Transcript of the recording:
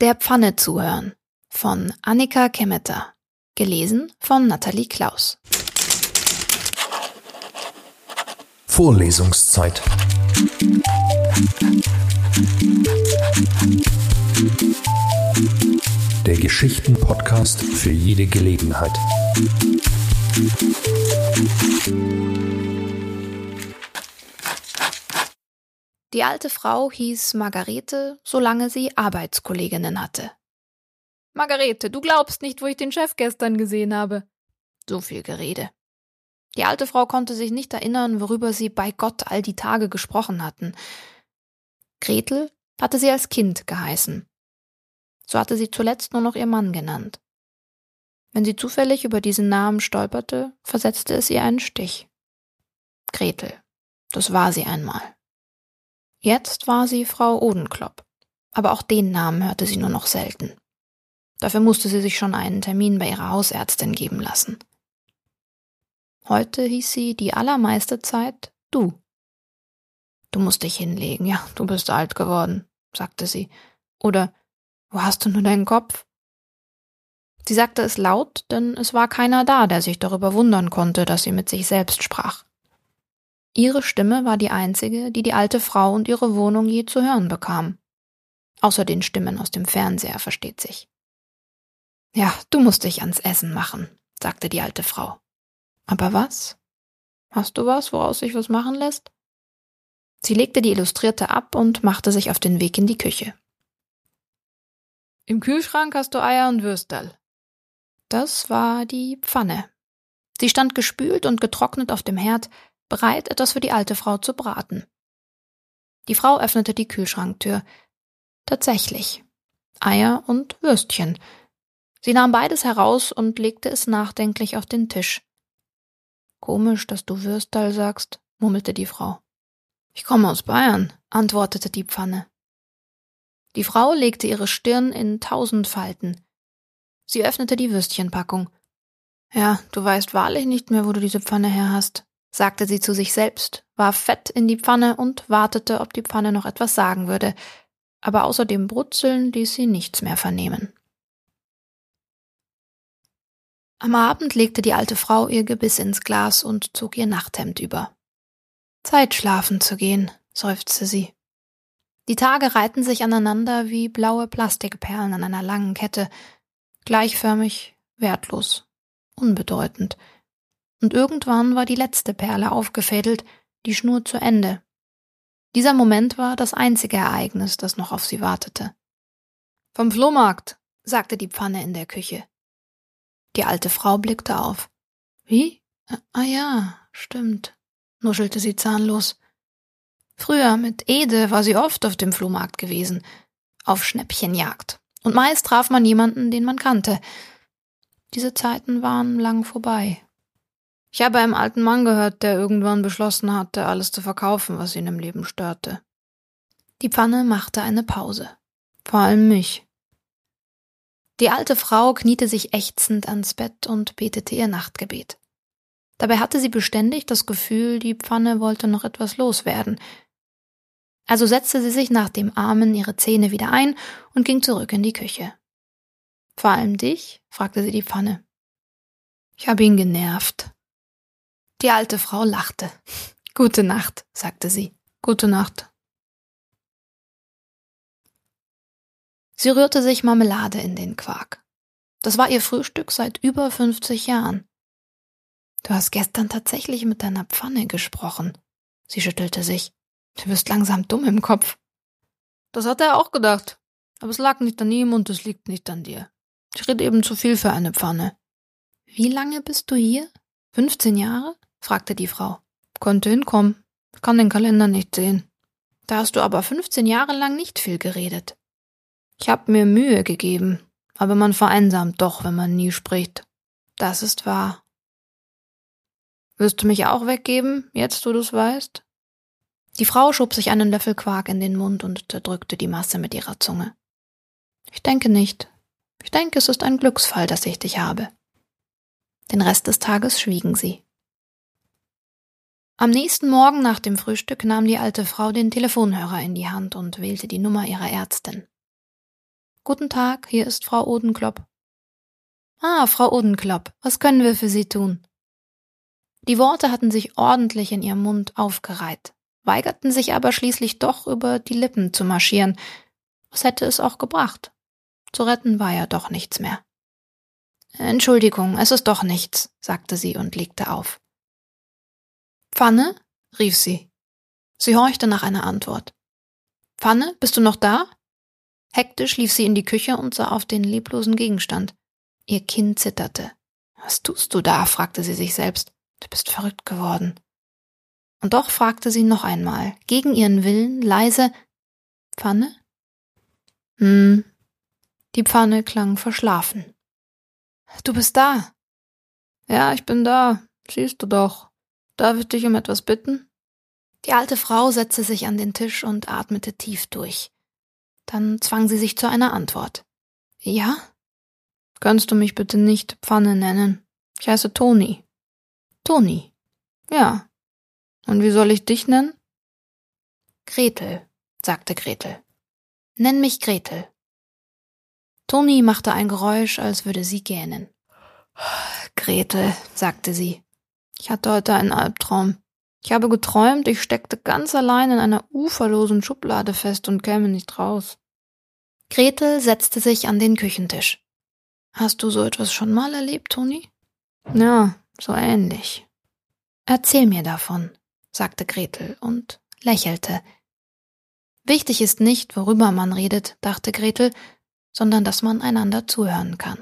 Der Pfanne zuhören von Annika Kemeter. Gelesen von Nathalie Klaus. Vorlesungszeit. Der Geschichten-Podcast für jede Gelegenheit. Die alte Frau hieß Margarete, solange sie Arbeitskolleginnen hatte. Margarete, du glaubst nicht, wo ich den Chef gestern gesehen habe. So viel Gerede. Die alte Frau konnte sich nicht erinnern, worüber sie bei Gott all die Tage gesprochen hatten. Gretel hatte sie als Kind geheißen. So hatte sie zuletzt nur noch ihr Mann genannt. Wenn sie zufällig über diesen Namen stolperte, versetzte es ihr einen Stich. Gretel, das war sie einmal. Jetzt war sie Frau Odenklopp, aber auch den Namen hörte sie nur noch selten. Dafür musste sie sich schon einen Termin bei ihrer Hausärztin geben lassen. Heute hieß sie die allermeiste Zeit du. Du musst dich hinlegen, ja, du bist alt geworden, sagte sie. Oder wo hast du nur deinen Kopf? Sie sagte es laut, denn es war keiner da, der sich darüber wundern konnte, dass sie mit sich selbst sprach. Ihre Stimme war die einzige, die die alte Frau und ihre Wohnung je zu hören bekam. Außer den Stimmen aus dem Fernseher, versteht sich. Ja, du musst dich ans Essen machen, sagte die alte Frau. Aber was? Hast du was, woraus sich was machen lässt? Sie legte die Illustrierte ab und machte sich auf den Weg in die Küche. Im Kühlschrank hast du Eier und Würstel. Das war die Pfanne. Sie stand gespült und getrocknet auf dem Herd, bereit, etwas für die alte Frau zu braten. Die Frau öffnete die Kühlschranktür. Tatsächlich. Eier und Würstchen. Sie nahm beides heraus und legte es nachdenklich auf den Tisch. Komisch, dass du Würstal sagst, murmelte die Frau. Ich komme aus Bayern, antwortete die Pfanne. Die Frau legte ihre Stirn in tausend Falten. Sie öffnete die Würstchenpackung. Ja, du weißt wahrlich nicht mehr, wo du diese Pfanne her hast, sagte sie zu sich selbst, warf Fett in die Pfanne und wartete, ob die Pfanne noch etwas sagen würde, aber außer dem Brutzeln ließ sie nichts mehr vernehmen. Am Abend legte die alte Frau ihr Gebiss ins Glas und zog ihr Nachthemd über. Zeit schlafen zu gehen, seufzte sie. Die Tage reihten sich aneinander wie blaue Plastikperlen an einer langen Kette, gleichförmig, wertlos, unbedeutend. Und irgendwann war die letzte Perle aufgefädelt, die Schnur zu Ende. Dieser Moment war das einzige Ereignis, das noch auf sie wartete. Vom Flohmarkt, sagte die Pfanne in der Küche. Die alte Frau blickte auf. Wie? Ah ja, stimmt, nuschelte sie zahnlos. Früher mit Ede war sie oft auf dem Flohmarkt gewesen, auf Schnäppchenjagd. Und meist traf man jemanden, den man kannte. Diese Zeiten waren lang vorbei. Ich habe einen alten Mann gehört, der irgendwann beschlossen hatte, alles zu verkaufen, was ihn im Leben störte. Die Pfanne machte eine Pause. Vor allem mich. Die alte Frau kniete sich ächzend ans Bett und betete ihr Nachtgebet. Dabei hatte sie beständig das Gefühl, die Pfanne wollte noch etwas loswerden. Also setzte sie sich nach dem Armen ihre Zähne wieder ein und ging zurück in die Küche. Vor allem dich? fragte sie die Pfanne. Ich habe ihn genervt. Die alte Frau lachte. Gute Nacht, sagte sie. Gute Nacht. Sie rührte sich Marmelade in den Quark. Das war ihr Frühstück seit über 50 Jahren. Du hast gestern tatsächlich mit deiner Pfanne gesprochen. Sie schüttelte sich. Du wirst langsam dumm im Kopf. Das hat er auch gedacht. Aber es lag nicht an ihm und es liegt nicht an dir. Ich rede eben zu viel für eine Pfanne. Wie lange bist du hier? 15 Jahre? Fragte die Frau. Konnte hinkommen. Kann den Kalender nicht sehen. Da hast du aber 15 Jahre lang nicht viel geredet. Ich habe mir Mühe gegeben, aber man vereinsamt doch, wenn man nie spricht. Das ist wahr. Wirst du mich auch weggeben, jetzt wo du's weißt? Die Frau schob sich einen Löffel Quark in den Mund und zerdrückte die Masse mit ihrer Zunge. Ich denke nicht. Ich denke, es ist ein Glücksfall, dass ich dich habe. Den Rest des Tages schwiegen sie. Am nächsten Morgen nach dem Frühstück nahm die alte Frau den Telefonhörer in die Hand und wählte die Nummer ihrer Ärztin. Guten Tag, hier ist Frau Odenklopp. Ah, Frau Odenklopp, was können wir für Sie tun? Die Worte hatten sich ordentlich in ihrem Mund aufgereiht, weigerten sich aber schließlich doch über die Lippen zu marschieren. Was hätte es auch gebracht? Zu retten war ja doch nichts mehr. Entschuldigung, es ist doch nichts, sagte sie und legte auf. Pfanne? rief sie. Sie horchte nach einer Antwort. Pfanne, bist du noch da? Hektisch lief sie in die Küche und sah auf den leblosen Gegenstand. Ihr Kinn zitterte. Was tust du da? fragte sie sich selbst. Du bist verrückt geworden. Und doch fragte sie noch einmal, gegen ihren Willen, leise Pfanne? Hm. Die Pfanne klang verschlafen. Du bist da. Ja, ich bin da. Siehst du doch. Darf ich dich um etwas bitten? Die alte Frau setzte sich an den Tisch und atmete tief durch. Dann zwang sie sich zu einer Antwort. Ja? Kannst du mich bitte nicht Pfanne nennen? Ich heiße Toni. Toni. Ja. Und wie soll ich dich nennen? Gretel, sagte Gretel. Nenn mich Gretel. Toni machte ein Geräusch, als würde sie gähnen. Gretel, sagte sie. Ich hatte heute einen Albtraum. Ich habe geträumt, ich steckte ganz allein in einer uferlosen Schublade fest und käme nicht raus. Gretel setzte sich an den Küchentisch. Hast du so etwas schon mal erlebt, Toni? Ja, so ähnlich. Erzähl mir davon, sagte Gretel und lächelte. Wichtig ist nicht, worüber man redet, dachte Gretel, sondern dass man einander zuhören kann.